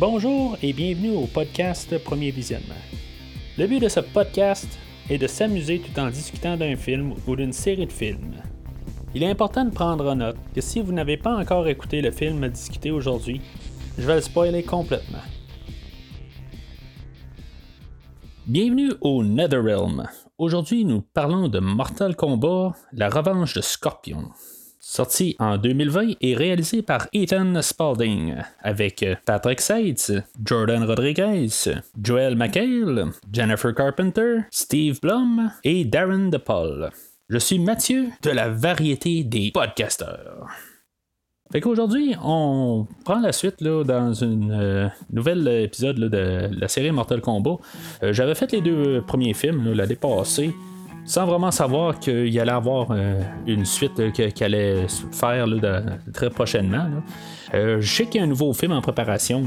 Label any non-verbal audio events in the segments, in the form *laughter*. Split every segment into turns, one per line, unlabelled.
Bonjour et bienvenue au podcast Premier Visionnement. Le but de ce podcast est de s'amuser tout en discutant d'un film ou d'une série de films. Il est important de prendre en note que si vous n'avez pas encore écouté le film à discuter aujourd'hui, je vais le spoiler complètement. Bienvenue au Netherrealm. Aujourd'hui, nous parlons de Mortal Kombat, la revanche de Scorpion sorti en 2020 et réalisé par Ethan Spalding, avec Patrick Seitz, Jordan Rodriguez, Joel McHale, Jennifer Carpenter, Steve Blum et Darren DePaul. Je suis Mathieu de la variété des podcasteurs. Fait qu'aujourd'hui, on prend la suite là, dans une euh, nouvel épisode de la série Mortal Kombat. Euh, j'avais fait les deux premiers films l'année passée sans vraiment savoir qu'il allait avoir euh, une suite qu'il allait faire très prochainement. Euh, je sais qu'il y a un nouveau film en préparation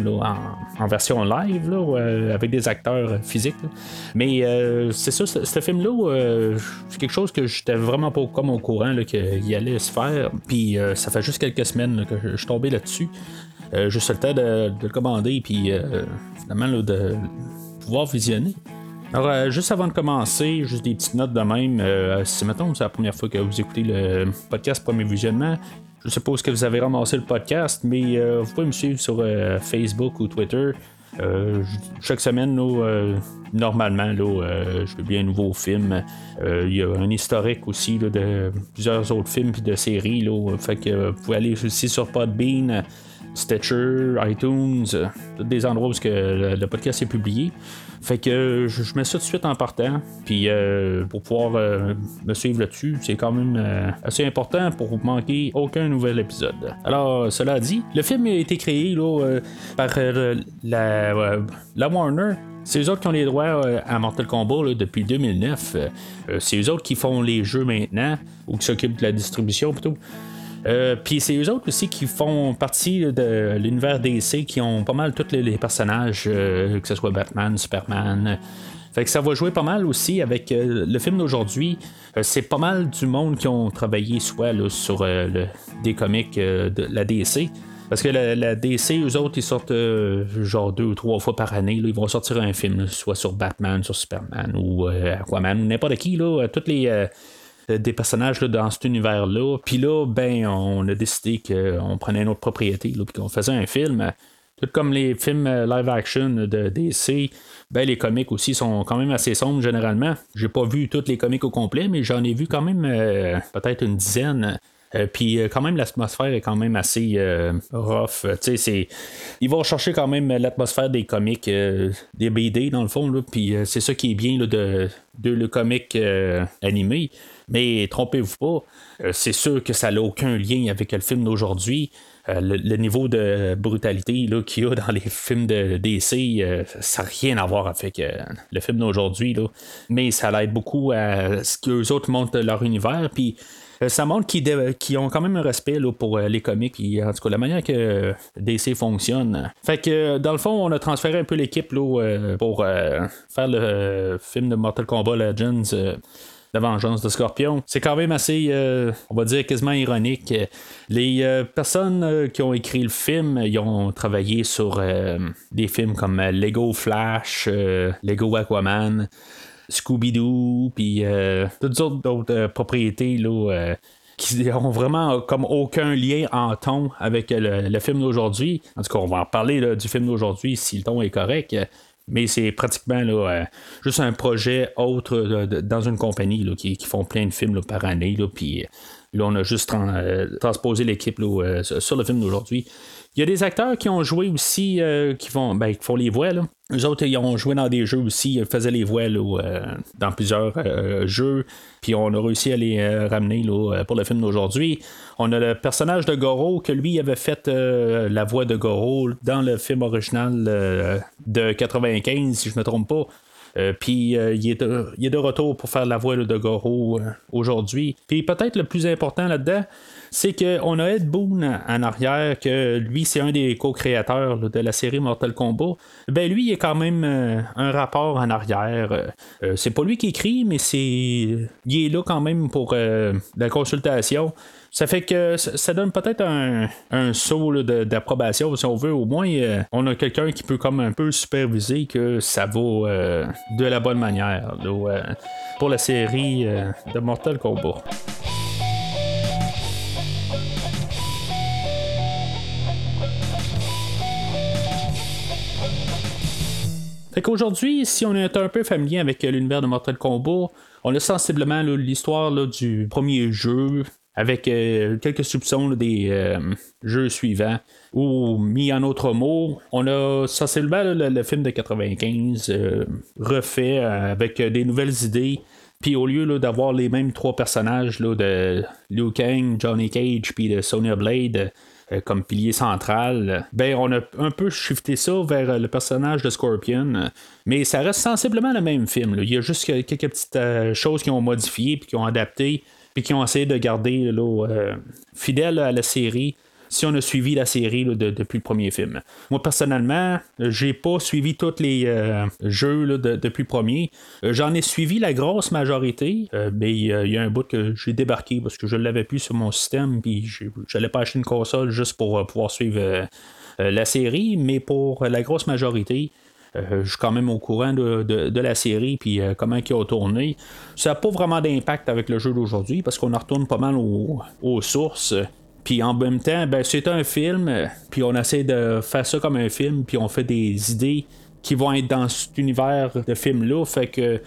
en, version live euh, avec des acteurs physiques. Mais c'est ça, ce, film-là, c'est quelque chose que j'étais vraiment pas comme au courant qu'il allait se faire. Puis ça fait juste quelques semaines que je suis tombé là-dessus. juste le temps de, de le commander, puis finalement de pouvoir visionner. Alors, euh, juste avant de commencer, juste des petites notes de même. Euh, si maintenant c'est la première fois que vous écoutez le podcast Premier Visionnement, je suppose que vous avez ramassé le podcast, mais euh, vous pouvez me suivre sur Facebook ou Twitter. chaque semaine, normalement, je publie un nouveau film. Il y a un historique aussi de plusieurs autres films et de séries. fait que vous pouvez aller aussi sur Podbean. Stitcher, iTunes, tous des endroits où le podcast est publié. Fait que je, mets ça tout de suite en partant. Puis euh, pour pouvoir euh, me suivre là-dessus, c'est quand même euh, assez important pour vous manquer aucun nouvel épisode. Alors, cela dit, le film a été créé là, par la Warner. C'est eux autres qui ont les droits à Mortal Kombat depuis 2009. c'est eux autres qui font les jeux maintenant, ou qui s'occupent de la distribution plutôt. Euh, puis c'est eux autres aussi qui font partie de l'univers DC, qui ont pas mal tous les, personnages, euh, que ce soit Batman, Superman. Fait que ça va jouer pas mal aussi avec euh, le film d'aujourd'hui. c'est pas mal du monde qui ont travaillé soit sur des comics de la DC. Parce que la, DC, eux autres, ils sortent genre deux ou trois fois par année. ils vont sortir un film, soit sur Batman, sur Superman ou Aquaman, ou n'importe qui. Là, toutes les euh, des personnages dans cet univers-là. Puis là, ben, on a décidé qu'on prenait une autre propriété, puis qu'on faisait un film. Tout comme les films euh, live action de DC, ben les comics aussi sont quand même assez sombres généralement. J'ai pas vu tous les comics au complet, mais j'en ai vu quand même euh, peut-être une dizaine. Puis quand même l'atmosphère est quand même assez rough. c'est, ils vont chercher quand même l'atmosphère des comics, des BD dans le fond. Puis c'est ça qui est bien de, de le comic animé. Mais trompez-vous pas, euh, c'est sûr que ça n'a aucun lien avec le film d'aujourd'hui. Euh, le, niveau de brutalité qu'il y a dans les films de DC, euh, ça n'a rien à voir avec le film d'aujourd'hui. Mais ça l'aide beaucoup à ce qu'eux autres montrent leur univers. Puis ça montre qu'ils, ont quand même un respect pour les comics et en tout cas la manière que DC fonctionne. Fait que dans le fond, on a transféré un peu l'équipe pour faire le film de Mortal Kombat Legends la vengeance de Scorpion. C'est quand même assez, euh, on va dire, quasiment ironique. Les euh, personnes euh, qui ont écrit le film, ils ont travaillé sur des films comme Lego Flash, Lego Aquaman. Scooby-Doo, puis toutes autres d'autres propriétés là, qui ont vraiment comme aucun lien en ton avec le, film d'aujourd'hui. En tout cas, on va en parler du film d'aujourd'hui si le ton est correct. Mais c'est pratiquement là, euh, juste un projet autre dans une compagnie là, qui, font plein de films par année. Là, puis là, on a juste euh, transposé l'équipe euh, sur le film d'aujourd'hui. Il y a des acteurs qui ont joué aussi, qui, font, ben, qui font les voix. Là. Eux autres, ils ont joué dans des jeux aussi, ils faisaient les voix dans plusieurs jeux. Puis on a réussi à les ramener pour le film d'aujourd'hui. On a le personnage de Goro, que lui avait fait la voix de Goro dans le film original de 95, si je ne me trompe pas. Euh, puis euh, il, est de, retour pour faire la voix de Goro euh, aujourd'hui. Puis peut-être le plus important là-dedans, c'est qu'on a Ed Boon en arrière, que lui, c'est un des co-créateurs de la série Mortal Kombat. Ben lui, il est quand même un rapport en arrière. c'est pas lui qui écrit, mais c'est. Il est là quand même pour la consultation. Ça fait que ça donne peut-être un, un saut d'approbation, si on veut. Au moins, on a quelqu'un qui peut comme un peu superviser que ça va de la bonne manière pour la série de Mortal Kombat. Fait qu'aujourd'hui, si on est un peu familier avec l'univers de Mortal Kombat, on a sensiblement l'histoire du premier jeu, avec euh, quelques soupçons des euh, jeux suivants. Ou mis en autres mots, on a sensiblement le, film de 95 euh, refait avec des nouvelles idées. Puis au lieu d'avoir les mêmes trois personnages de Liu Kang, Johnny Cage, puis de Sonya Blade, euh, comme pilier central, ben on a un peu shifté ça vers euh, le personnage de Scorpion. Mais ça reste sensiblement le même film. Il y a juste quelques petites euh, choses qui ont modifié puis qui ont adapté puis qui ont essayé de garder là, fidèle à la série si on a suivi la série depuis le premier film. Moi, personnellement, j'ai pas suivi tous les euh, jeux depuis le premier. Euh, j'en ai suivi la grosse majorité, euh, mais il y a un bout que j'ai débarqué parce que je l'avais plus sur mon système, puis j'allais pas acheter une console juste pour pouvoir suivre la série, mais pour la grosse majorité, je suis quand même au courant de, la série puis comment il a tourné. Ça n'a pas vraiment d'impact avec le jeu d'aujourd'hui parce qu'on en retourne pas mal aux sources. Puis en même temps, ben, c'est un film, puis on essaie de faire ça comme un film, puis on fait des idées qui vont être dans cet univers de film-là. Fait que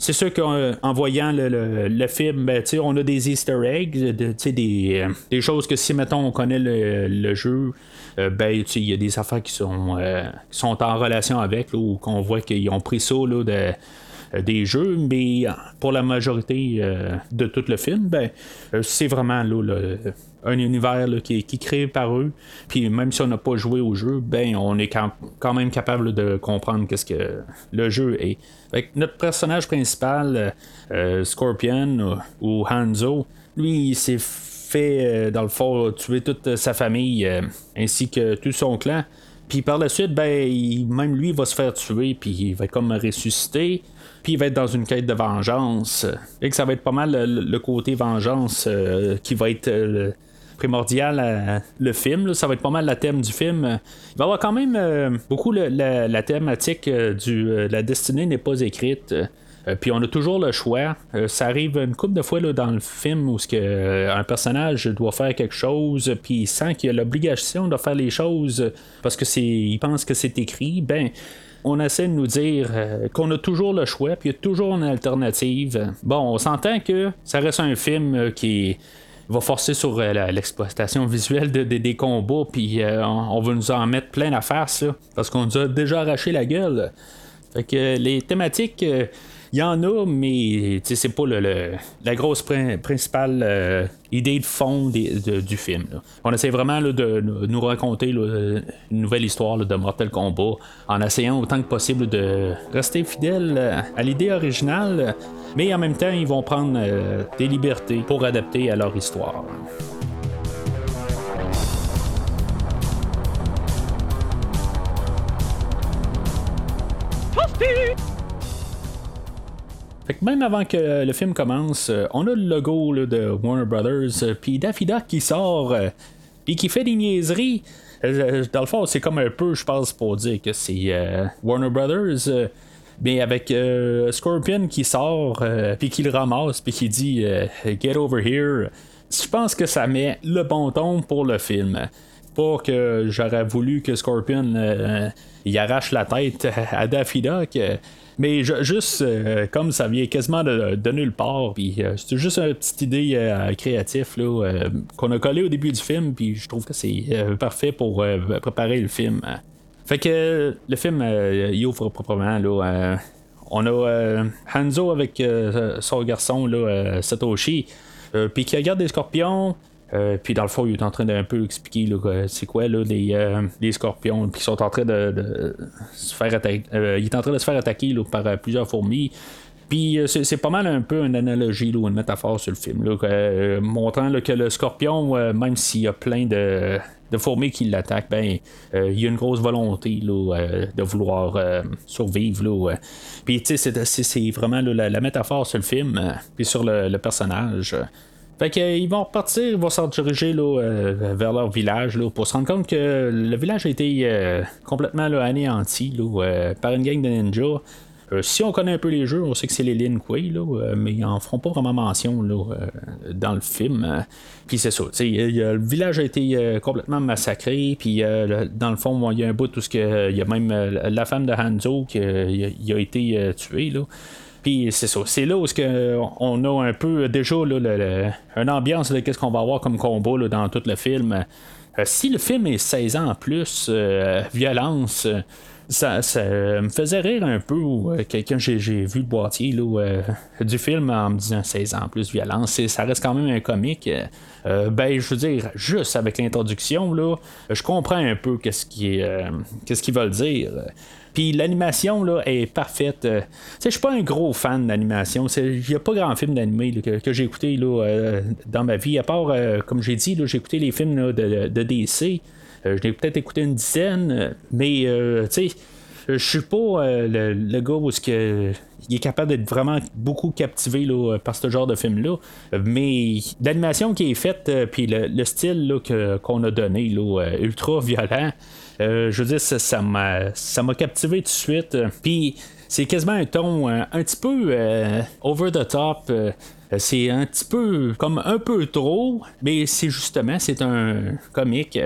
c'est sûr qu'en voyant le, film, ben, on a des easter eggs, des, euh, des, choses que si, mettons, on connaît le, jeu, euh, ben, il y a des affaires qui sont, euh, sont en relation avec, ou qu'on voit qu'ils ont pris ça de des jeux, mais pour la majorité de tout le film, ben, c'est vraiment là, le, un univers qui, est créé par eux. Puis même si on n'a pas joué au jeu, ben on est quand même capable de comprendre qu'est-ce que le jeu est. notre personnage principal, euh, Scorpion ou, Hanzo, lui il s'est fait euh, dans le fond tuer toute sa famille euh, ainsi que tout son clan. Puis par la suite, ben, même lui va se faire tuer, puis il va comme ressusciter, puis il va être dans une quête de vengeance. Et que ça va être pas mal le, côté vengeance qui va être primordial à le film. Ça va être pas mal la thème du film. Il va y avoir quand même euh, beaucoup la, thématique euh, du euh, la destinée n'est pas écrite. puis on a toujours le choix. ça arrive une couple de fois là, dans le film où que, un personnage doit faire quelque chose, puis il sent qu'il a l'obligation de faire les choses parce que c'est, il pense que c'est écrit. Ben, on essaie de nous dire qu'on a toujours le choix, puis il y a toujours une alternative. Bon, on s'entend que ça reste un film qui va forcer sur euh, l'exploitation visuelle de, des combats, puis euh, on, va nous en mettre plein à face, parce qu'on nous a déjà arraché la gueule. Fait que les thématiques. Euh, il y en a, mais c'est pas le, la grosse principale idée de fond du film. On essaie vraiment de, nous raconter une nouvelle histoire de Mortal Kombat en essayant autant que possible de rester fidèle à l'idée originale, mais en même temps, ils vont prendre euh, des libertés pour adapter à leur histoire. Fait que même avant que le film commence, euh, on a le logo de Warner Brothers, euh, puis Daffy Duck qui sort, et qui fait des niaiseries. Dans le fond, c'est comme un peu, je pense, pour dire que c'est Warner Brothers mais avec euh, Scorpion qui sort, euh, puis qui le ramasse, puis qui dit euh, Get over here, je pense que ça met le bon ton pour le film. Pas que j'aurais voulu que Scorpion il arrache la tête à Daffy Duck. Mais juste comme ça vient quasiment de, nulle part, puis c'est juste une petite idée créative qu'on a collé au début du film, puis je trouve que c'est parfait pour préparer le film. Fait que le film, euh, il ouvre proprement. Là, euh, on a euh, Hanzo avec son garçon, Satoshi, puis qui regarde des scorpions. Puis dans le fond, il est en train d'un peu expliquer c'est quoi là, les, scorpions, puis sont en train de, se faire attaquer. il est en train de se faire attaquer par plusieurs fourmis. Puis c'est pas mal un peu une analogie ou une métaphore sur le film, montrant que le scorpion, même s'il y a plein de, fourmis qui l'attaquent, ben, euh, il y a une grosse volonté euh, de vouloir euh, survivre. Puis, tu sais, c'est, vraiment la, métaphore sur le film, puis sur le, personnage. Fait qu'ils vont repartir, ils vont se diriger là, vers leur village là, pour se rendre compte que le village a été complètement là, anéanti là, par une gang de ninjas. Euh, si on connaît un peu les jeux, on sait que c'est les Lin euh, mais ils en feront pas vraiment mention là, euh, dans le film. Puis c'est ça. le village a été complètement massacré. Puis dans le fond, il y a un bout tout ce que. Il y a même la femme de Hanzo qui a été tuée. Là. Puis c'est ça. C'est là où on a un peu déjà là, une ambiance de qu'est-ce qu'on va avoir comme combat dans tout le film. si le film est 16 ans plus, violence ça, me faisait rire un peu euh, quelqu'un j'ai, vu le boîtier euh, du film en me disant 16 ans plus violence. Ça reste quand même un comique. Euh, ben, je veux dire, juste avec l'introduction, là, je comprends un peu qu'est-ce qui qu'est-ce qu'ils veulent dire. Puis l'animation là, est parfaite. Je suis pas un gros fan d'animation. Il n'y a pas grand film d'animé que, j'ai écouté là, dans ma vie, à part, comme j'ai dit, j'ai écouté les films de, de, DC. Euh, je l'ai peut-être écouté une dizaine, mais euh, tu sais, je suis pas euh, le, gars où que, il est capable d'être vraiment beaucoup captivé là, par ce genre de film-là. Mais l'animation qui est faite, puis le, style qu'on a donné, là, ultra violent, je veux dire, ça, m'a, ça captivé tout de suite. Puis c'est quasiment un ton un petit peu over the top. Euh, c'est un petit peu comme un peu trop, mais c'est justement c'est un comique.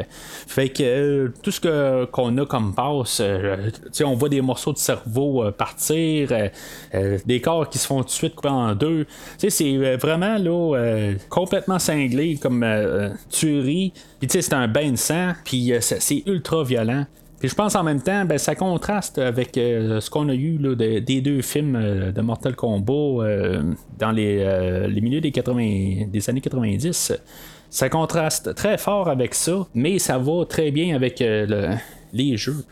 Fait que euh, tout ce qu'on a comme passe, euh, on voit des morceaux de cerveau partir, des corps qui se font tout de suite couper en deux. C'est vraiment là complètement cinglé comme tuerie. Puis c'est un bain de sang, puis c'est ultra violent. Puis je pense en même temps, ben, ça contraste avec euh, ce qu'on a eu des deux films euh, de Mortal Kombat euh, dans les, milieux des, 80, des années 90. Ça contraste très fort avec ça, mais ça va très bien avec les jeux.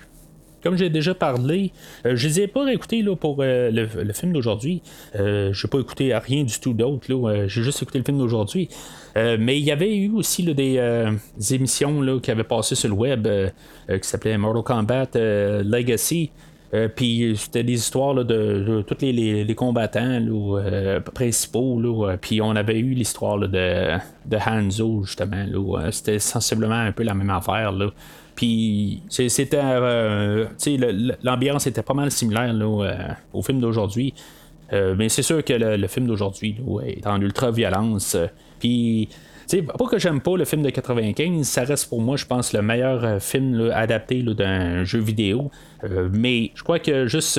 Comme j'ai déjà parlé, euh, je ne les ai pas réécoutés là, pour euh, le, film d'aujourd'hui. Euh, je n'ai pas écouté rien du tout d'autre. J'ai juste écouté le film d'aujourd'hui. mais il y avait eu aussi des, émissions là, qui avaient passé sur le web qui s'appelait Mortal Kombat Legacy. puis c'était des histoires de, tous les, combattants principaux. puis on avait eu l'histoire de, de Hanzo, justement. c'était sensiblement un peu la même affaire. Là. Puis c'était euh, l'ambiance était pas mal similaire euh, au film d'aujourd'hui. Euh, mais c'est sûr que le, film d'aujourd'hui est en ultra violence. Puis pas que j'aime pas le film de 95, ça reste pour moi, je pense, le meilleur film adapté d'un jeu vidéo. mais je crois que juste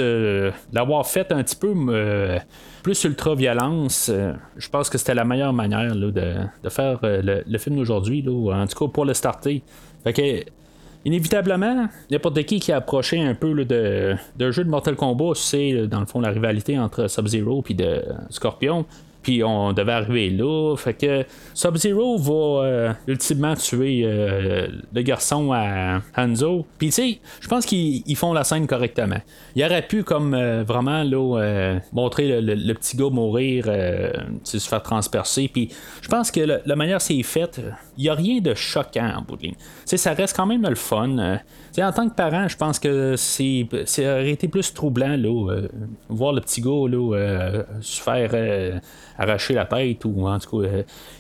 l'avoir fait un petit peu plus ultra violence, je pense que c'était la meilleure manière de, faire le, film d'aujourd'hui, en tout cas pour le starter. Fait que Inévitablement, n'importe qui qui a approché un peu de, jeu de Mortal Kombat, c'est dans le fond la rivalité entre Sub-Zero et de Scorpion. Puis on devait arriver là. Fait que Sub-Zero va euh, ultimement tuer euh, le garçon à Hanzo. Puis tu sais, je pense qu'ils font la scène correctement. Il aurait pu comme euh, vraiment là, montrer le, petit gars mourir, se faire transpercer. Puis je pense que la manière c'est fait, il n'y a rien de choquant en bout de ligne. ça reste quand même le fun en tant que parent, je pense que c'est, c'est aurait été plus troublant là, voir le petit gars là, se faire arracher la tête ou en tout cas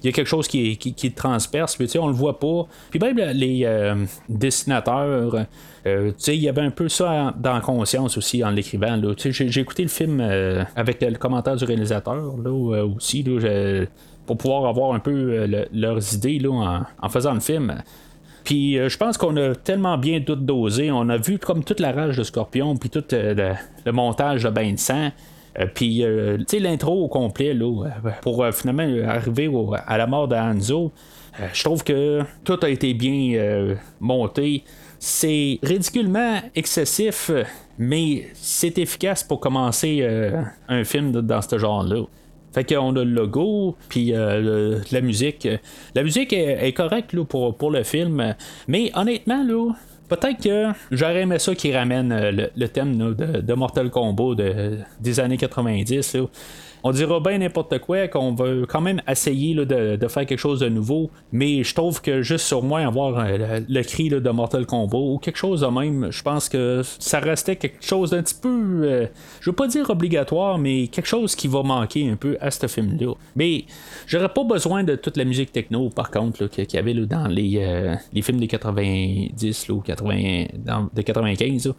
il y a quelque chose qui, qui, transperce, mais on le voit pas. Puis même les dessinateurs, il y avait un peu ça dans conscience aussi en l'écrivant. J'ai, écouté le film avec le commentaire du réalisateur là, aussi. pour pouvoir avoir un peu leurs idées là, en, faisant le film. Puis euh, je pense qu'on a tellement bien tout dosé. On a vu comme toute la rage de Scorpion, puis tout euh, le, montage de bain de sang. Euh, puis, tu sais, l'intro au complet, là, pour finalement arriver à la mort de Hanzo, je trouve que tout a été bien monté. C'est ridiculement excessif, mais c'est efficace pour commencer un film dans ce genre-là. Fait qu'on a le logo, puis euh, la musique. La musique est, correcte pour, pour le film, mais honnêtement, là, peut-être que j'aurais aimé ça qui ramène euh, le, thème de, Mortal Kombat des années 90. On dira bien n'importe quoi, qu'on va quand même essayer de, faire quelque chose de nouveau, mais je trouve que juste sur moi avoir euh, le, cri de Mortal Kombat ou quelque chose de même, je pense que ça restait quelque chose d'un petit peu, euh, je veux pas dire obligatoire, mais quelque chose qui va manquer un peu à ce film-là. Mais j'aurais pas besoin de toute la musique techno, par contre, qu'il y avait dans les, euh, films des 90 ou 80, de 95.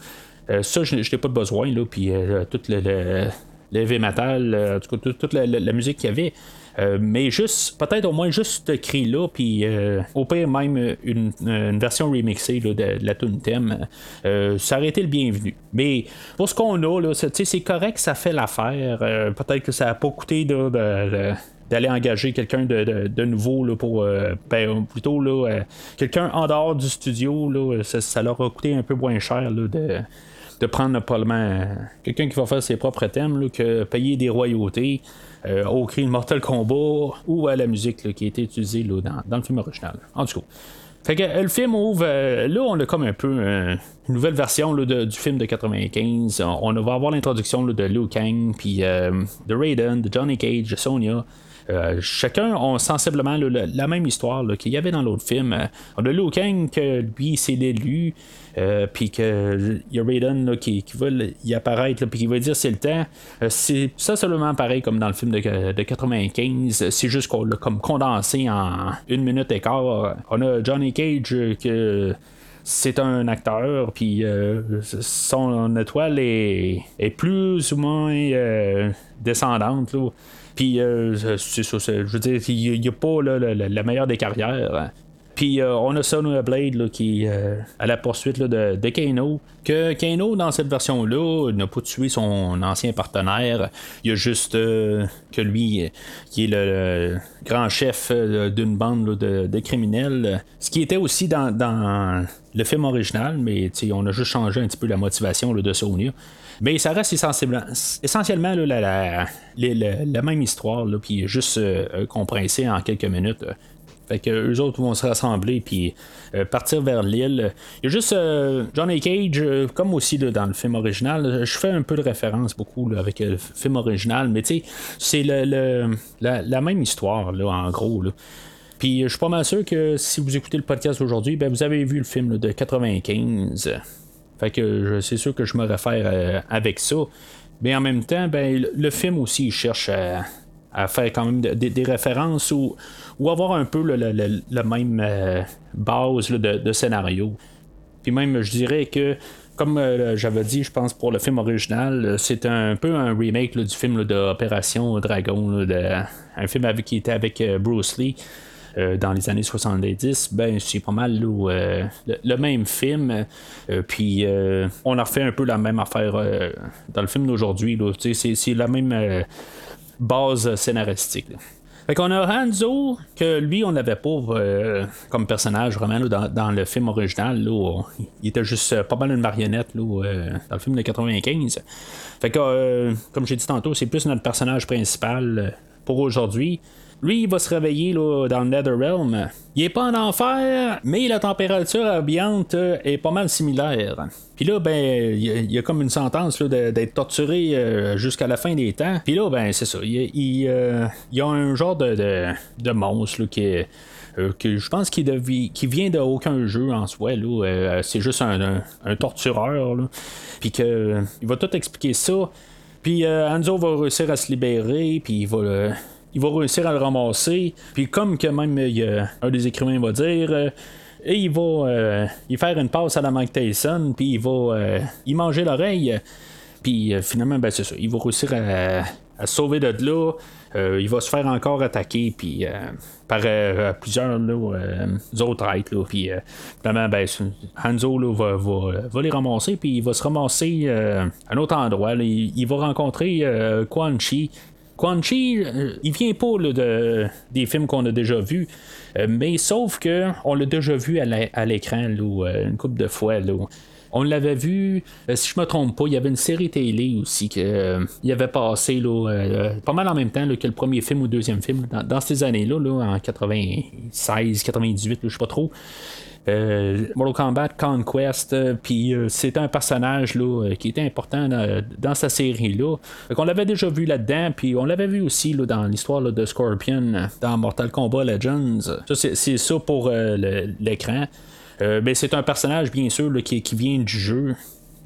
ça, je n'ai pas besoin, là, puis tout le heavy metal, euh, en tout cas, toute, la, musique qu'il y avait. Euh, mais juste, peut-être au moins juste ce cri-là, puis euh, au pire même une, version remixée de, la tune thème, ça aurait été le bienvenu. Mais pour ce qu'on a, c'est correct, ça fait l'affaire. peut-être que ça n'a pas coûté d'aller engager quelqu'un de, nouveau là, pour ben, plutôt là, quelqu'un en dehors du studio là, ça, ça, leur a coûté un peu moins cher de de prendre probablement quelqu'un qui va faire ses propres thèmes que payer des royautés euh, au cri de Mortal Kombat ou à la musique qui a été utilisée dans, le film original. En tout cas. Fait que euh, le film ouvre. Euh, là, on a comme un peu une nouvelle version du film de 95. On, va avoir l'introduction de Liu Kang, puis de Raiden, de Johnny Cage, de Sonya. Euh, chacun a sensiblement la même histoire qu'il y avait dans l'autre film. On a Liu Kang, que lui, c'est l'élu. Euh, puis qu'il y a Raiden qui, qui, va y apparaître, puis qui va dire c'est le temps. Euh, c'est ça seulement pareil comme dans le film de, de 95. C'est juste qu'on l'a comme condensé en une minute et quart. On a Johnny Cage que c'est un acteur, puis son étoile est, est, plus ou moins descendante. Puis, euh, c'est ça, je veux dire, il n'y a pas la, meilleure des carrières. Puis euh, on a Sonya Blade qui est euh, à la poursuite de, de, Kano. Que Kano, dans cette version-là, n'a pas tué son ancien partenaire. Il y a juste que lui, qui est le, grand chef d'une bande de, criminels. Ce qui était aussi dans, le film original, mais on a juste changé un petit peu la motivation de Sonya. Mais ça reste essentiellement la, même histoire, puis juste euh, compressé en quelques minutes. Fait que eux autres vont se rassembler puis euh, partir vers l'île. Il y a juste euh, Johnny Cage, comme aussi dans le film original. Je fais un peu de référence beaucoup avec le film original, mais tu sais, c'est le, la, même histoire là, en gros. Puis je suis pas mal sûr que si vous écoutez le podcast aujourd'hui, ben, vous avez vu le film de 95. Fait que c'est sûr que je me réfère euh, avec ça. Mais en même temps, ben, le film aussi cherche à, faire quand même des références ou, ou, avoir un peu le, même euh, base de, scénario. Puis même, je dirais que, comme euh, j'avais dit, je pense pour le film original, c'est un peu un remake du film d'Opération Dragon, un film avec, qui était avec Bruce Lee. Euh, dans les années 70, ben c'est pas mal euh, le, même film. Euh, puis on a fait un peu la même affaire dans le film d'aujourd'hui. C'est la même base scénaristique. Fait qu'on a Hanzo, que lui, on n'avait pas comme personnage vraiment dans, le film original. il était juste pas mal une marionnette dans le film de 95. Fait que, comme j'ai dit tantôt, c'est plus notre personnage principal pour aujourd'hui. Lui, il va se réveiller là, dans le Netherrealm. Il est pas en enfer, mais la température ambiante est pas mal similaire. Puis là, ben, il y, a comme une sentence d'être torturé euh, jusqu'à la fin des temps. Puis là, ben, c'est ça. Il, euh, y a un genre de, de, monstre qui est. Euh, que je pense qu'il qui vient de aucun jeu en soi. c'est juste un, tortureur. Puis que il va tout expliquer ça. Puis Anzo va réussir à se libérer. Puis il va il va réussir à le ramasser. Puis comme que même un des écrivains va dire. Euh, et il va euh, il faire une passe à la Mike Tyson, puis il va euh, y manger l'oreille. Puis finalement, ben, c'est ça. Il va réussir à, à sauver de là. il va se faire encore attaquer puis, par plusieurs autres êtres. Puis finalement, ben, Hanzo va, les ramasser. Puis il va se ramasser à un autre endroit. Il, va rencontrer Quan Chi Quan Chi, euh, il vient pas de, des films qu'on a déjà vus, euh, mais sauf que on l'a déjà vu à l'écran euh, une couple de fois. On l'avait vu, si je me trompe pas, il y avait une série télé aussi qui avait passé pas mal en même temps que le premier film ou le deuxième film dans, ces années-là, en 96, 98, je sais pas trop. Mortal Kombat Conquest, puis c'est un personnage là, qui était important dans, sa série-là. On l'avait déjà vu là-dedans, puis on l'avait vu aussi dans l'histoire de Scorpion dans Mortal Kombat Legends. c'est, ça pour l'écran. mais c'est un personnage, bien sûr, qui, vient du jeu.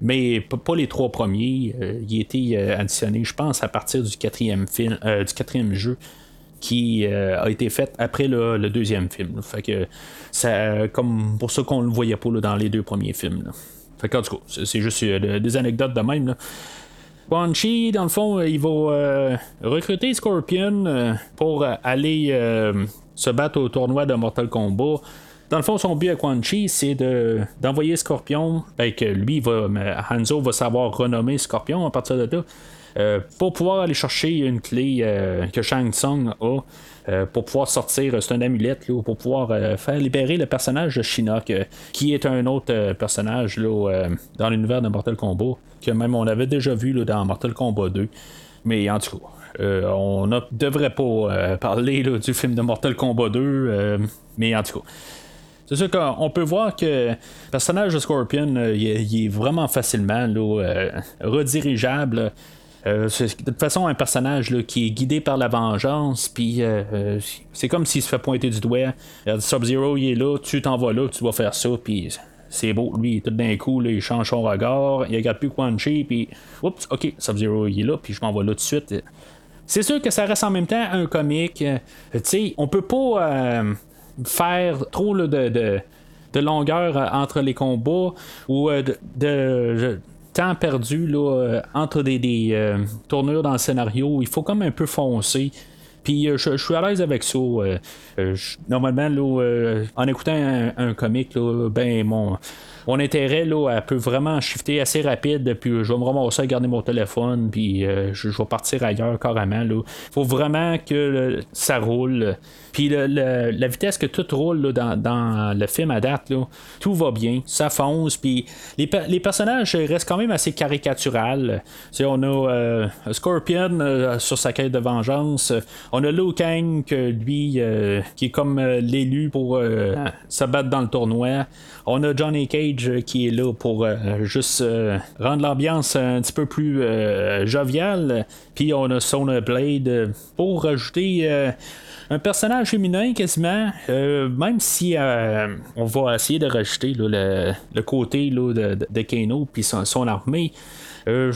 Mais pas les trois premiers. Euh, il a été euh, additionné, je pense, à partir du quatrième film, euh, du quatrième jeu qui a été fait après le, deuxième film. Fait que ça, comme pour ça qu'on le voyait pas dans les deux premiers films. Fait que, en tout cas, c'est juste des anecdotes de même. Quan Chi, dans le fond, il va recruter Scorpion pour aller se battre au tournoi de Mortal Kombat. Dans le fond, son but à Quan Chi, c'est de, d'envoyer Scorpion, ben, que lui, va, Hanzo va savoir renommer Scorpion à partir de là, euh, pour pouvoir aller chercher une clé euh, que Shang Tsung a. Euh, pour pouvoir sortir, c'est une amulette pour pouvoir faire libérer le personnage de Shinnok, qui est un autre personnage là, dans l'univers de Mortal Kombat, que même on avait déjà vu là, dans Mortal Kombat 2. Mais en tout cas, on ne devrait pas parler du film de Mortal Kombat 2, mais en tout cas. C'est sûr qu'on peut voir que le personnage de Scorpion, euh, il, est vraiment facilement euh, redirigeable. Euh, de toute façon un personnage qui est guidé par la vengeance, puis c'est comme s'il se fait pointer du doigt. Sub-Zero, il est là, tu t'en vas là, tu vas faire ça, puis c'est beau. Lui, tout d'un coup, il change son regard, il regarde plus Quan Chi, puis oups, ok, Sub-Zero, il est là, puis je m'en vais là tout de suite. C'est sûr que ça reste en même temps un comique. tu sais, on peut pas faire trop de, de, longueur euh, entre les combats ou euh, de, temps perdu là, euh, entre des, tournures dans le scénario. Il faut comme un peu foncer. Puis je, suis à l'aise avec ça. normalement, là, en écoutant un, un comique, ben mon mon intérêt là, elle peut vraiment shifter assez rapide, puis je vais me ramasser à garder mon téléphone, puis je, vais partir ailleurs carrément. Il faut vraiment que ça roule. Puis la vitesse que tout roule dans, le film à date, tout va bien, ça fonce. Puis les, personnages restent quand même assez caricatural. on a euh, Scorpion euh, sur sa quête de vengeance. On a Liu Kang, lui, euh, qui est comme l'élu pour se battre dans le tournoi. On a Johnny Cage qui est là pour juste rendre l'ambiance un petit peu plus joviale. Puis on a Sona Blade pour rajouter un personnage féminin quasiment, euh, même si euh, on va essayer de rajouter le, côté de, Kano puis son, armée. Euh,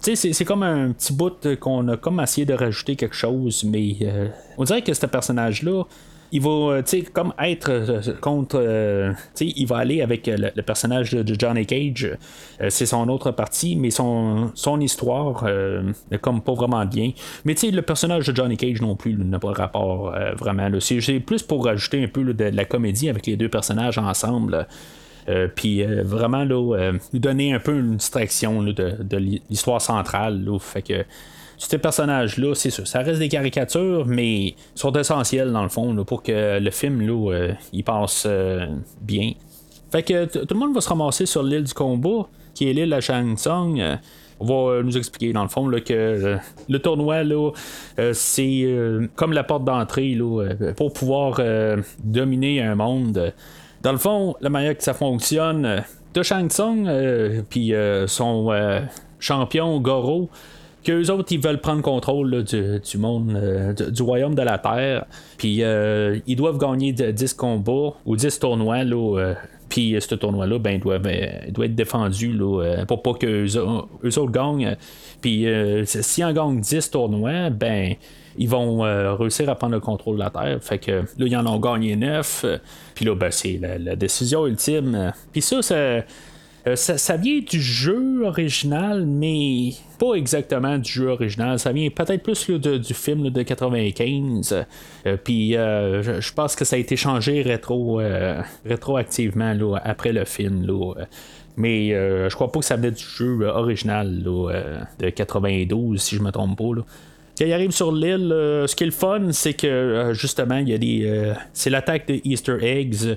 c'est comme un petit bout qu'on a comme essayé de rajouter quelque chose, mais on dirait que ce personnage-là, il va euh, comme être euh, contre euh, il va aller avec le, personnage de, Johnny Cage. C'est son autre partie mais son, son histoire comme pas vraiment bien. Mais le personnage de Johnny Cage non plus n'a pas de rapport vraiment c'est plus pour rajouter un peu de, la comédie avec les deux personnages ensemble puis vraiment là, donner un peu une distraction de, l'histoire centrale. Fait que ces personnages-là, c'est ça. Ça reste des caricatures, mais sont essentiels dans le fond pour que le film là, euh, il passe euh, bien. Fait que tout le monde va se ramasser sur l'île du combat, qui est l'île à Shang Tsung. Euh, on va nous expliquer dans le fond que le tournoi là, c'est comme la porte d'entrée pour pouvoir dominer un monde. Dans le fond, la manière que ça fonctionne, de Shang Tsung puis son champion Goro qu'eux autres, ils veulent prendre contrôle du, monde, euh, du, royaume de la Terre. Puis euh, ils doivent gagner 10 combats ou 10 tournois. Là, euh, puis ce tournoi-là, ben, doit, être défendu là, pour pas qu'eux eux autres gagnent. Puis s'ils en gagnent 10 tournois, ben ils vont réussir à prendre le contrôle de la Terre. Fait que là, ils en ont gagné 9. Puis là, ben, c'est la, la, décision ultime. Puis ça, ça euh, ça, vient du jeu original, mais pas exactement du jeu original. Ça vient peut-être plus du film de 95. Euh, puis euh, je, pense que ça a été changé rétro, rétroactivement après le film. Mais je crois pas que ça venait du jeu original de 92, si je me trompe pas. Quand il arrive sur l'île, ce qui est le fun, c'est que justement, il y a des. c'est l'attaque de Easter eggs.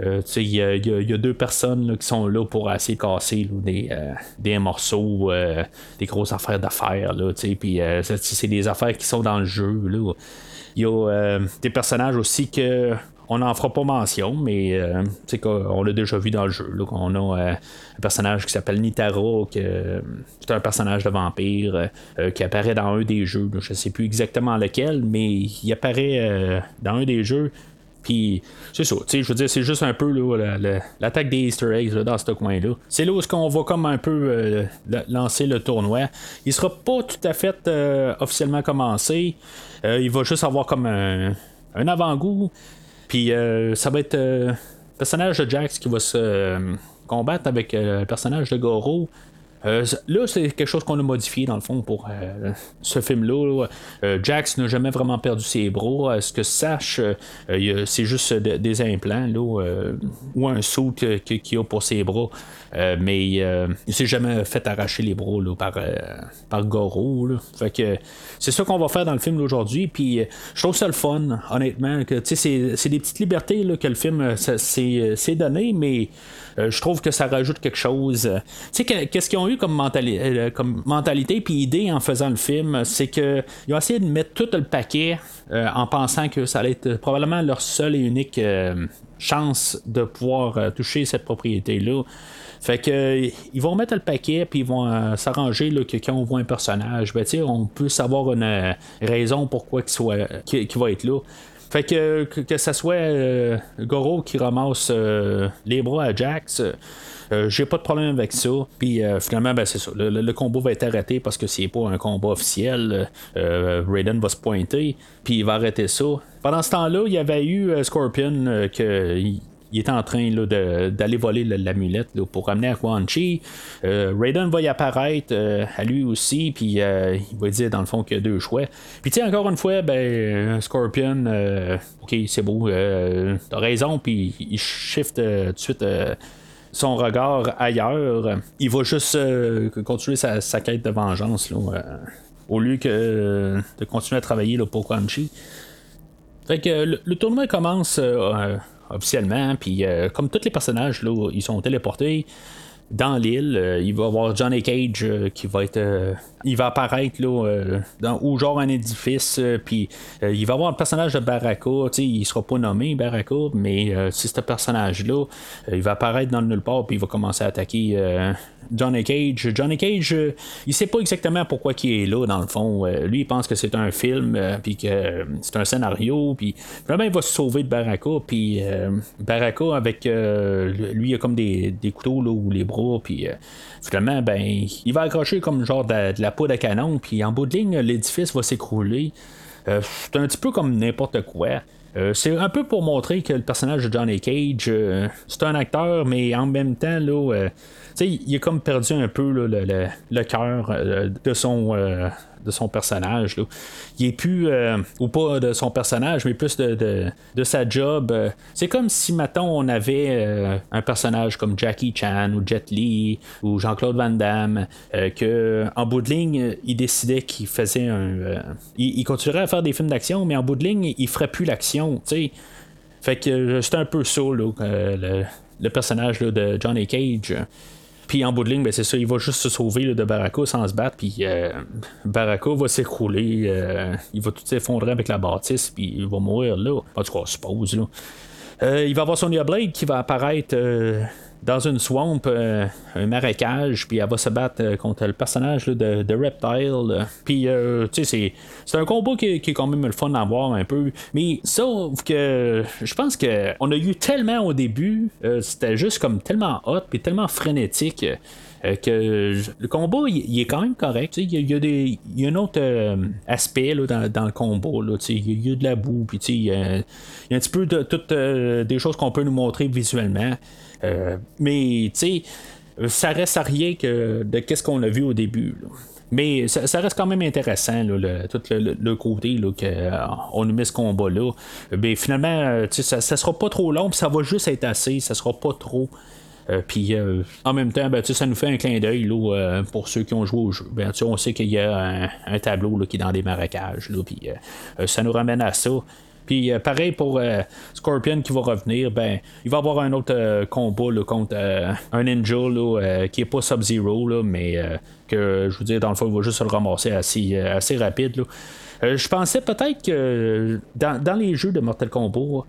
Euh, il y, a deux personnes qui sont là pour essayer de casser des, euh, des, morceaux, euh, des grosses affaires d'affaires. Puis c'est des affaires qui sont dans le jeu. Il y a des personnages aussi que on n'en fera pas mention, mais qu'on l'a déjà vu dans le jeu. on a un personnage qui s'appelle Nitaro, qui est un personnage de vampire qui apparaît dans un des jeux. je ne sais plus exactement lequel, mais il apparaît dans un des jeux. Puis, c'est ça, je veux dire, c'est juste un peu l'attaque des Easter eggs dans ce coin-là. C'est là où on va comme un peu euh, lancer le tournoi. Il sera pas tout à fait euh, officiellement commencé. Euh, il va juste avoir comme un, avant-goût. Puis, ça va être le personnage de Jax qui va se combattre avec le personnage de Goro. Euh, là, c'est quelque chose qu'on a modifié dans le fond pour euh, ce film-là. Euh, Jax n'a jamais vraiment perdu ses bras. ce que sache, c'est juste des implants là, ou un saut qu'il a pour ses bras. mais il s'est jamais fait arracher les bras par, par Goro. Fait que c'est ça qu'on va faire dans le film d'aujourd'hui. Puis je trouve ça le fun, honnêtement. Que, c'est, c'est des petites libertés là, que le film s'est donné, mais euh, je trouve que ça rajoute quelque chose. Tu sais, qu'est-ce qu'ils ont eu comme, euh, comme mentalité puis idée en faisant le film, c'est qu'ils ont essayé de mettre tout le paquet euh, en pensant que ça allait être probablement leur seule et unique chance de pouvoir toucher cette propriété-là. Fait que ils vont mettre le paquet puis ils vont s'arranger que quand on voit un personnage, ben, on peut savoir une raison pourquoi il soit va être là. Fait que que, ça soit euh, Goro qui ramasse euh, les bras à Jax, euh, j'ai pas de problème avec ça. Puis finalement, ben, c'est ça. Le, combat va être arrêté parce que c'est pas un combat officiel. Raiden va se pointer, puis il va arrêter ça. Pendant ce temps-là, il y avait eu Scorpion que il est en train d'aller voler l'amulette pour ramener à Quan Chi. Euh, Raiden va y apparaître euh, à lui aussi, puis euh, il va dire dans le fond qu'il y a deux choix. Puis tu sais, encore une fois, ben, Scorpion, ok, c'est beau, t'as raison, puis il shift tout de suite son regard ailleurs. Il va juste continuer sa, quête de vengeance, au lieu que de continuer à travailler là, pour Quan Chi. Fait que le, tournoi commence officiellement. Puis euh, comme tous les personnages, là, ils sont téléportés dans l'île. Euh, il va y avoir Johnny Cage euh, qui va être. il va apparaître là, dans, ou genre un édifice. puis il va avoir le personnage de Baraka. Il sera pas nommé Baraka, mais c'est ce personnage-là. il va apparaître dans le nulle part. Puis il va commencer à attaquer Johnny Cage. Johnny Cage, euh, il sait pas exactement pourquoi il est là, dans le fond. Euh, lui, il pense que c'est un film, euh, puis que c'est un scénario, puis vraiment, il va se sauver de Baraka, puis Baraka, avec lui, il a comme des, couteaux là, ou les bras, puis finalement, ben, il va accrocher comme genre de, la peau de canon, puis en bout de ligne, l'édifice va s'écrouler. c'est un petit peu comme n'importe quoi. c'est un peu pour montrer que le personnage de Johnny Cage, c'est un acteur, mais en même temps, là, il a comme perdu un peu le, cœur euh, de son. Euh, de son personnage. Il est plus, euh, ou pas de son personnage, mais plus de, sa job. C'est comme si, maintenant on avait un personnage comme Jackie Chan ou Jet Li ou Jean-Claude Van Damme, que en bout de ligne, il décidait qu'il faisait un. il, continuerait à faire des films d'action, mais en bout de ligne, il ferait plus l'action. Fait que c'est un peu ça, le, personnage de Johnny Cage. Puis en bout de ligne, ben, c'est ça, il va juste se sauver de Baraka sans se battre, puis euh, Baraka va s'écrouler, euh, il va tout s'effondrer avec la bâtisse, puis il va mourir là. En tout cas, on suppose. Là. Euh, il va avoir Sonya Blade qui va apparaître dans une swamp, euh, un marécage, puis elle va se battre euh, contre le personnage de, Reptile. Puis, euh, tu sais, c'est un combat qui, est quand même le fun à voir un peu. Mais sauf que je pense que on a eu tellement au début, c'était juste comme tellement hot, puis tellement frénétique. que le combat il, est quand même correct. Il y, a, des, il y a un autre aspect là, dans, le combat. Il y, a de la boue, puis il y, a, un petit peu de toutes des choses qu'on peut nous montrer visuellement. Euh, mais, tu sais, ça reste à rien que de qu'est-ce qu'on a vu au début. Mais ça, reste quand même intéressant, le, tout le, côté qu'on euh, nous met ce combat-là. Mais finalement, euh, ça, ça sera pas trop long, ça va juste être assez, ça sera pas trop. puis en même temps, ben, ça nous fait un clin d'œil pour ceux qui ont joué au jeu. Ben, on sait qu'il y a un, tableau qui est dans des marécages, puis ça nous ramène à ça. Puis euh, pareil pour euh, Scorpion qui va revenir, ben il va avoir un autre euh, combat contre un ninja qui est pas Sub-Zero, mais que je veux dire, dans le fond, il va juste se le ramasser assez, assez rapide. je pensais peut-être que dans, les jeux de Mortal Kombat,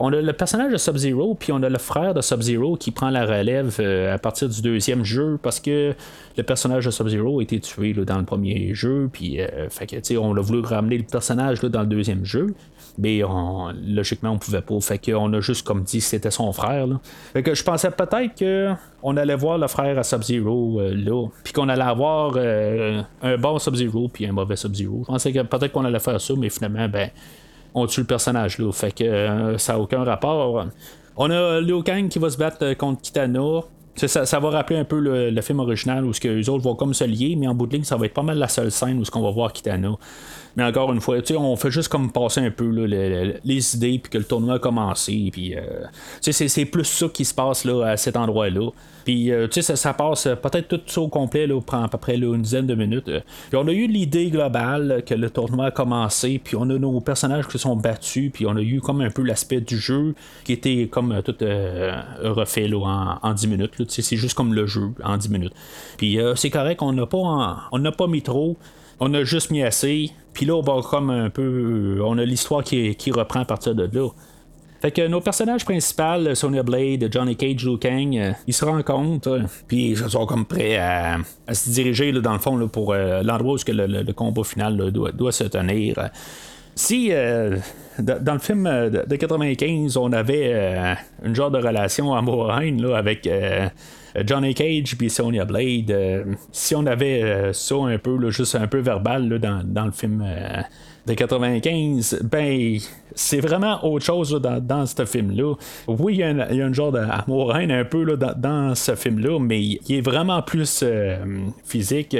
on a le personnage de Sub-Zero, puis on a le frère de Sub-Zero qui prend la relève à partir du deuxième jeu parce que le personnage de Sub-Zero a été tué dans le premier jeu, puis fait que, on a voulu ramener le personnage dans le deuxième jeu mais logiquement on pouvait pas. Fait qu'on a juste comme dit que c'était son frère. Fait que je pensais peut-être qu'on allait voir le frère à Sub-Zero euh, là, puis qu'on allait avoir euh, un bon Sub-Zero puis un mauvais Sub-Zero. Je pensais que peut-être qu'on allait faire ça, mais finalement, ben, on tue le personnage là. Fait que euh, ça n'a aucun rapport. On a Liu Kang qui va se battre contre Kitana. Ça, va rappeler un peu le, film original où ce que les autres vont comme se lier, mais en bout de ligne, ça va être pas mal la seule scène où ce qu'on va voir Kitana. Mais encore une fois, on fait juste comme passer un peu les idées, puis que le tournoi a commencé. Puis, euh, c'est plus ça qui se passe là, à cet endroit-là. Puis, euh, ça, ça, passe peut-être tout ça au complet, là, prend à peu près une dizaine de minutes. Puis, on a eu l'idée globale que le tournoi a commencé, puis on a nos personnages qui sont battus, puis on a eu comme un peu l'aspect du jeu qui était comme tout euh, refait là, en, 10 minutes. C'est juste comme le jeu en 10 minutes. Puis, c'est correct, on n'a pas, on n'a pas mis trop. On a juste mis assez. Puis là, on comme un peu. On a l'histoire qui, reprend à partir de là. Fait que nos personnages principaux, Sonya Blade, Johnny Cage, Liu Kang, euh, ils se rencontrent, puis ils sont comme prêts à, se diriger dans le fond pour euh, l'endroit où le, combat final doit, se tenir. Si euh, dans le film de, de 95, on avait une genre de relation amour-haine avec euh, Johnny Cage puis Sonya Blade, euh, si on avait euh, ça un peu, juste un peu verbal dans, le film de 95, ben c'est vraiment autre chose dans, ce film-là. Oui, il y, a un genre d'amour un peu dans, ce film-là, mais il est vraiment plus physique.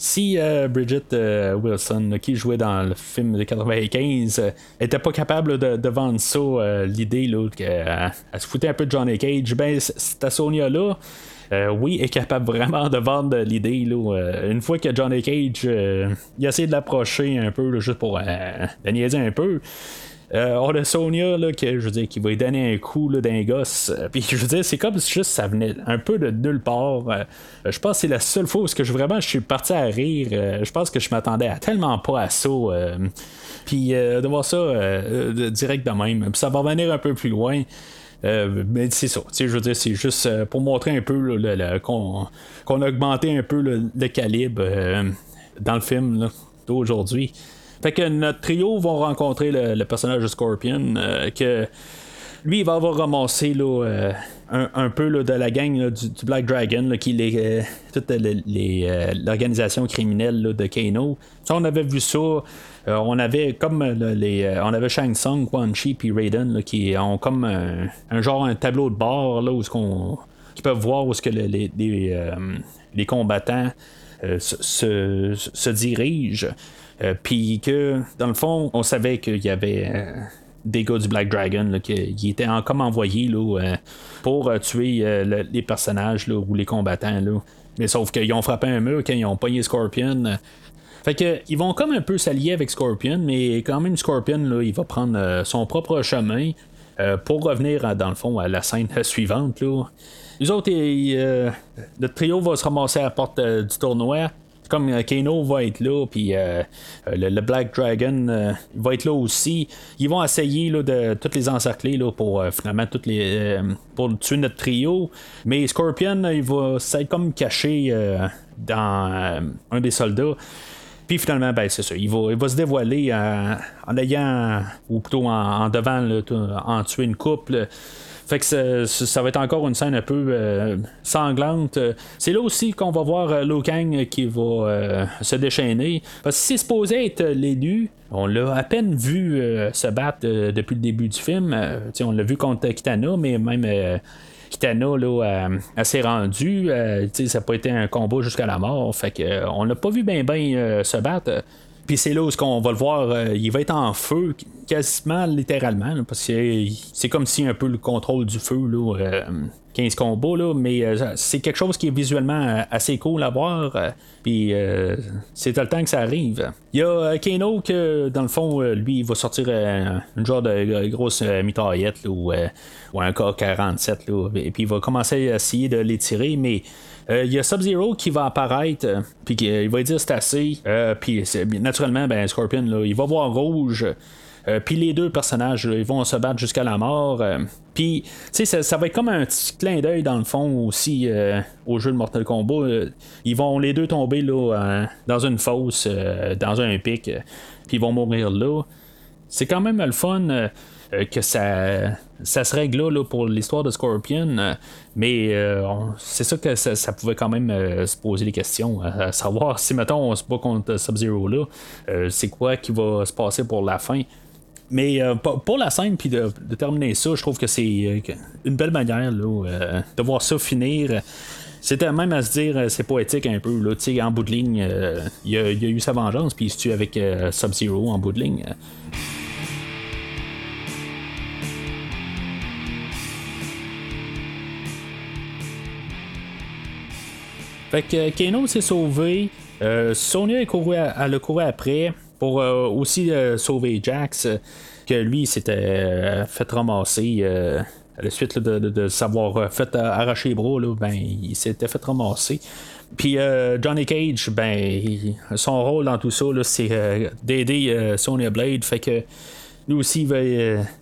Si Bridget Wilson, qui jouait dans le film de 95, était pas capable de, vendre ça, l'idée qu'elle se foutait un peu de Johnny Cage, ben cette Sonia-là. oui, est capable vraiment de vendre l'idée. une fois que Johnny Cage il a essayé de l'approcher un peu juste pour la niaiser un peu, euh, on a Sonia là, que, je veux dire, qui va lui donner un coup d'un gosse. Euh, puis je veux dire, c'est comme si juste ça venait un peu de nulle part. Euh, je pense que c'est la seule fois où que je, vraiment je suis parti à rire. je pense que je m'attendais à tellement pas à ça. puis de voir ça direct de même. Puis ça va venir un peu plus loin. mais c'est ça, je veux dire, c'est juste pour montrer un peu qu'on, a augmenté un peu le, calibre dans le film d'aujourd'hui. Fait que notre trio va rencontrer le, personnage de Scorpion, euh, que lui, il va avoir ramassé là, euh, un, peu de la gang du, Black Dragon, qui est euh, toute l'organisation criminelle de Kano. Ça, on avait vu ça. on avait comme les, on avait Shang Tsung, Quan Chi puis Raiden qui ont comme un, genre un tableau de bord là où ce qu'on qui peuvent voir où ce que les, les, combattants se, se, dirigent. Euh, puis que, dans le fond, on savait qu'il y avait euh, des gars du Black Dragon qui étaient en, comme envoyés là, euh, pour tuer les personnages là, ou les combattants. Là. Mais sauf qu'ils ont frappé un mur quand ils ont pogné Scorpion. Fait que ils vont comme un peu s'allier avec Scorpion, mais quand même Scorpion là, il va prendre son propre chemin pour revenir dans le fond à la scène suivante. Là. Les autres, le trio va se ramasser à la porte du tournoi comme euh, Kano va être là, puis euh, euh, le, Black Dragon va être là aussi. Ils vont essayer là, de toutes les encercler là, pour finalement toutes les pour tuer notre trio. Mais Scorpion, il va s'être comme caché dans un des soldats. Puis finalement, ben, c'est ça. Il va, il va se dévoiler en, ayant, ou plutôt en, devant, en tuer une couple. Fait que ça, va être encore une scène un peu euh, sanglante. C'est là aussi qu'on va voir euh, Liu Kang qui va euh, se déchaîner. Parce que c'est supposé être l'élu. On l'a à peine vu se battre depuis le début du film. on l'a vu contre Kitana, mais même Kitana là, elle, s'est rendue. ça n'a pas été un combat jusqu'à la mort. Fait que on l'a pas vu bien bien se battre. Puis c'est là où on va le voir, euh, il va être en feu, quasiment littéralement, parce que c'est comme si un peu le contrôle du feu là, euh, 15 combats, là, mais c'est quelque chose qui est visuellement assez cool à voir. Puis c'est le temps que ça arrive. Il y a Kano que, dans le fond, lui, il va sortir une genre de grosse mitraillette ou, un K-47, et puis il va commencer à essayer de les tirer, mais euh, il y a Sub-Zero qui va apparaître, euh, puis il va dire c'est assez. Euh, puis naturellement, ben, Scorpion, il va voir rouge. puis les deux personnages, ils vont se battre jusqu'à la mort. puis, tu sais, ça, va être comme un petit clin d'œil dans le fond aussi au jeu de Mortal Kombat. ils vont les deux tomber là, dans une fosse, dans un pic, puis ils vont mourir là. C'est quand même le fun. Euh, que ça, ça se règle là, pour l'histoire de Scorpion. Euh, mais euh, c'est ça que ça, pouvait quand même se poser des questions. À, savoir si, mettons, on se bat contre Sub-Zero là, c'est quoi qui va se passer pour la fin? Mais pour la scène, puis de, terminer ça, je trouve que c'est une belle manière là, de voir ça finir. C'était même à se dire, c'est poétique un peu. Là, en bout de ligne, il y, a eu sa vengeance, puis il se tue avec Sub-Zero en bout de ligne. Fait que Kano s'est sauvé. Euh, Sonia est couru à, le couru après pour euh, aussi euh, sauver Jax, que lui s'était fait ramasser. à la suite de, s'avoir fait arracher les bras, ben, il s'était fait ramasser. Puis Johnny Cage, ben, son rôle dans tout ça, c'est d'aider Sonia Blade. Fait que lui aussi,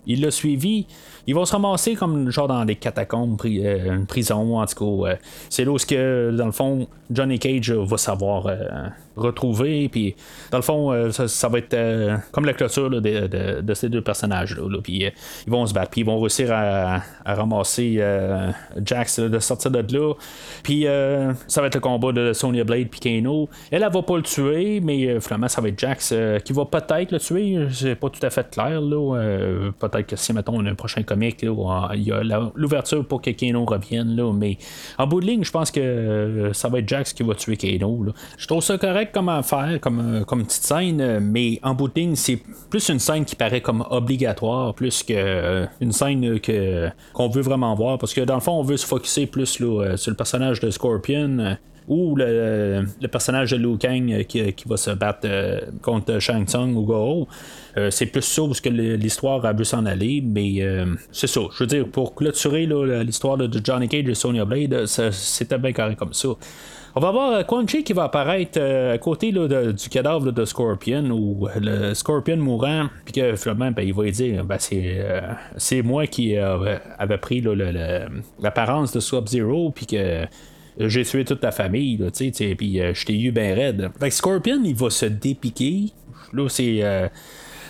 il l'a suivi. Ils vont se ramasser comme genre dans des catacombes, euh, une prison, en tout cas. Euh, c'est là où, dans le fond, Johnny Cage va savoir euh, retrouver. Puis, dans le fond, ça, va être comme la clôture de, ces deux personnages-là. puis, ils vont se battre. Puis, ils vont réussir à, ramasser Jax de sortir de là. Puis, ça va être le combat de Sonya Blade puis Kano. Elle, elle va pas le tuer, mais finalement, ça va être Jax qui va peut-être le tuer. C'est pas tout à fait clair. là peut-être que si, mettons, on a un prochain combat il y a l'ouverture pour que Kano revienne, là, mais en bout de ligne, je pense que euh, ça va être Jax qui va tuer Kano. Je trouve ça correct comme affaire, comme, euh, comme petite scène, mais en bout de ligne, c'est plus une scène qui paraît comme obligatoire, plus qu'une euh, scène que, qu'on veut vraiment voir, parce que dans le fond, on veut se focuser plus sur le personnage de Scorpion ou le, personnage de Liu Kang euh, qui, va se battre euh, contre Shang Tsung ou Goro. Euh, c'est plus ça parce que l'histoire a vu s'en aller, mais c'est ça. Je veux dire, pour clôturer l'histoire de Johnny Cage et Sonya Blade, c'était bien carré comme ça. On va voir Quan Chi qui va apparaître à côté du cadavre de Scorpion ou le Scorpion mourant, puis que finalement ben, il va dire ben, c'est, moi qui avait pris l'apparence de Sub-Zero, puis que j'ai tué toute ta famille, tu sais, puis euh, je t'ai eu bien raide. Fait que Scorpion, il va se dépiquer. Là, c'est. Euh,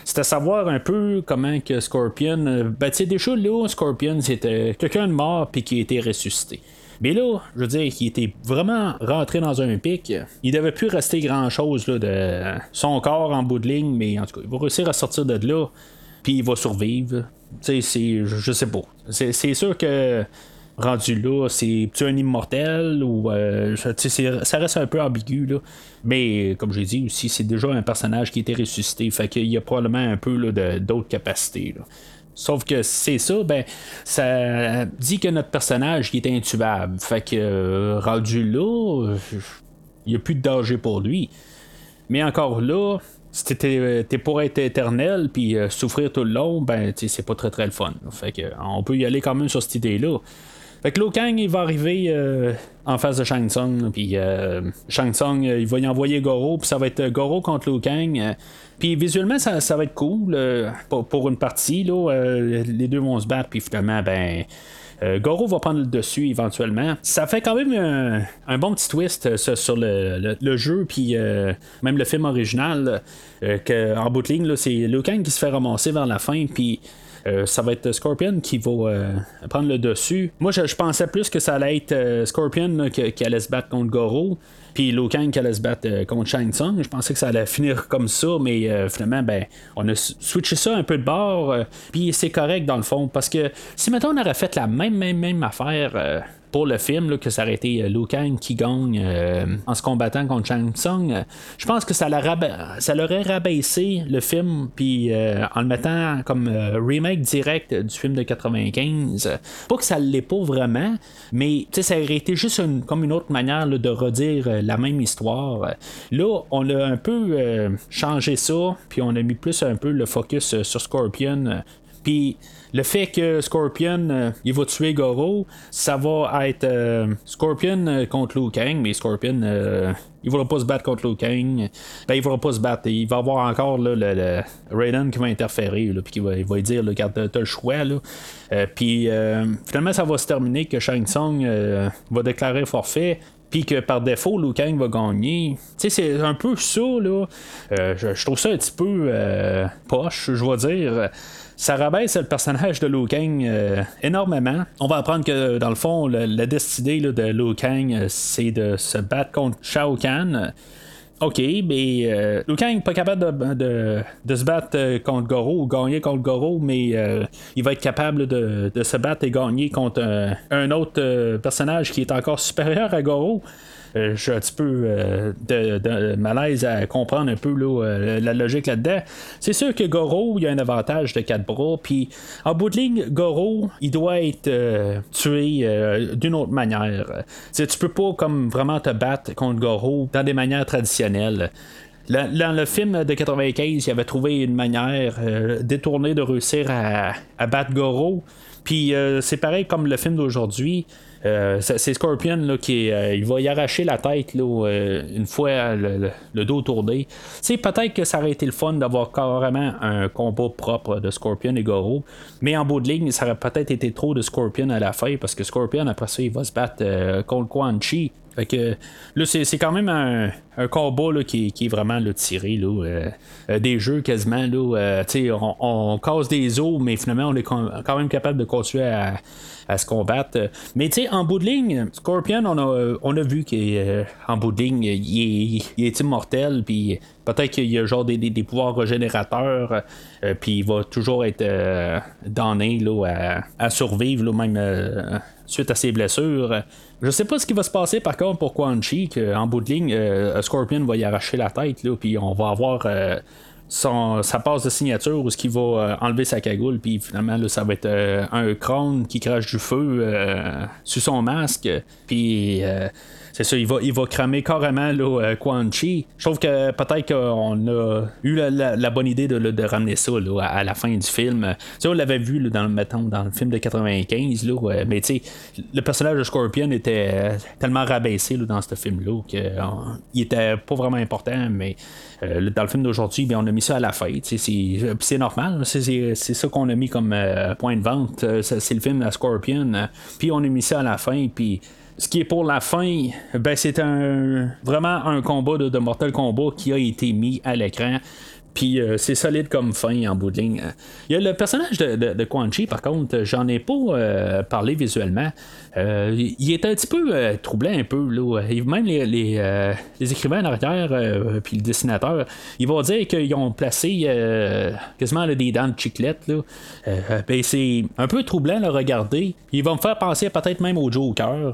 c'est à savoir un peu comment que Scorpion. Euh, ben, tu sais, déjà là, Scorpion, c'était quelqu'un de mort puis qui a été ressuscité. Mais là, je veux dire, il était vraiment rentré dans un pic. Il devait plus rester grand chose là, de son corps en bout de ligne, mais en tout cas, il va réussir à sortir de là, puis il va survivre. Tu sais. Je sais pas. C'est sûr que rendu là, c'est tu un immortel ou euh, ça reste un peu ambigu là. Mais comme j'ai dit aussi, c'est déjà un personnage qui été ressuscité, fait qu'il y a probablement un peu d'autres capacités. Sauf que c'est ça, ben ça dit que notre personnage est intubable. Fait que euh, rendu là, il n'y a plus de danger pour lui. Mais encore là, si t'es, pour être éternel puis euh, souffrir tout le long, ben c'est pas très très le fun. Fait que on peut y aller quand même sur cette idée-là. Fait Kang, il va arriver euh, en face de Shang Tsung, puis euh, Shang Tsung, euh, il va y envoyer Goro, puis ça va être Goro contre Liu Kang. puis visuellement, ça, va être cool pour, une partie. Là, les deux vont se battre, puis finalement, ben. Goro va prendre le dessus éventuellement. Ça fait quand même un, bon petit twist sur le, jeu, puis même le film original, en bout de ligne, c'est Liu Kang qui se fait ramasser vers la fin, puis euh, ça va être Scorpion qui va euh, prendre le dessus. Moi, je, pensais plus que ça allait être euh, Scorpion qui, allait se battre contre Goro. Puis Liu Kang qui allait se battre contre Shang Tsung. Je pensais que ça allait finir *laughs* comme ça, mais finalement, ben, on a switché ça un peu de bord. puis c'est correct dans le fond, parce que si maintenant on aurait fait la même, même, même affaire pour le film, que ça aurait été Liu Kang qui gagne en se combattant contre Shang Tsung, je pense que ça, ça l'aurait rabaissé le film, puis en le mettant comme remake direct du film de 95. Pas que ça l'est pas vraiment, mais ça aurait été juste comme une autre manière de redire la même histoire. Là, on a un peu changé ça, puis on a mis plus un peu le focus sur Scorpion. Puis le fait que Scorpion euh, il va tuer Goro, ça va être euh, Scorpion euh, contre Liu Kang, mais Scorpion il va pas se battre contre Liu Kang. Ben, il va pas se battre. Il va avoir encore le, Raiden qui va interférer, puis qui va, il va dire regarde, t'as le choix. puis finalement, ça va se terminer que Shang Tsung va déclarer forfait puis que par défaut, Liu Kang va gagner. Tu sais, c'est un peu ça, là. je, trouve ça un petit peu poche, je vais dire ça rabaisse le personnage de Liu Kang euh, énormément. On va apprendre que dans le fond, la destinée de Liu Kang, euh, c'est de se battre contre Shao Kahn. OK, mais euh, Liu Kang n'est pas capable de, se battre contre Goro ou gagner contre Goro, mais il va être capable de, se battre et gagner contre un autre personnage qui est encore supérieur à Goro. Euh, j'ai un petit peu euh, de, malaise à comprendre un peu euh, la logique là-dedans. C'est sûr que Goro, il a un avantage de 4 bras, puis en bout de ligne, Goro, il doit être tué d'une autre manière. tu peux pas comme vraiment te battre contre Goro dans des manières traditionnelles. Dans le film de 95, il avait trouvé une manière détournée de réussir à, à battre Goro. Puis c'est pareil comme le film d'aujourd'hui. Euh, c'est Scorpion là, qui euh, va y arracher la tête là, euh, une fois le, dos tourné. Peut-être que ça aurait été le fun d'avoir carrément un combat propre de Scorpion et Goro. Mais en bout de ligne, ça aurait peut-être été trop de Scorpion à la fin parce que Scorpion, après ça, il va se battre contre Quan Chi. Fait que là, c'est quand même un, combat qui, est vraiment tiré là, des jeux quasiment. Là, on, on, casse des os, mais finalement, on est quand même capable de continuer à, à se combattre. Mais tu sais, en bout de ligne, Scorpion, on a, on a vu qu'en euh, bout de ligne, il est, immortel, puis peut-être qu'il y a genre des, pouvoirs régénérateurs, euh, puis il va toujours être euh, donné là, à, survivre, là, même suite à ses blessures. Je sais pas ce qui va se passer par contre pour Quan Chi, qu'en bout de ligne, Scorpion va y arracher la tête, là, puis on va avoir son, sa passe de signature où ce qu'il va euh, enlever sa cagoule puis finalement ça va être euh, un crâne qui crache du feu euh, sur son masque puis c'est ça, il va, il va cramer carrément là, euh, Quan Chi. Je trouve que peut-être qu'on a eu la, bonne idée de, ramener ça à, la fin du film. Tu on l'avait vu dans, mettons, dans le film de 95, là, mais tu sais, le personnage de Scorpion était euh, tellement rabaissé dans ce film-là qu'il était pas vraiment important, mais euh, dans le film d'aujourd'hui, on a mis ça à la fin. C'est normal, c'est ça qu'on a mis comme point de vente. c'est le film de Scorpion. Puis on a mis ça à la fin, puis ce qui est pour la fin, ben c'est un vraiment un combat de, de Mortal Kombat qui a été mis à l'écran. Puis euh, c'est solide comme fin en bout de ligne. Il y a le personnage de, de, Quan Chi, par contre, j'en ai pas euh, parlé visuellement. Euh, il est un petit peu troublé un peu. Là. Même les, écrivains en arrière, puis le dessinateur, ils vont dire qu'ils ont placé quasiment des dents de chiclette. ben, c'est un peu troublant à regarder. Ils vont me faire penser peut-être même au Joker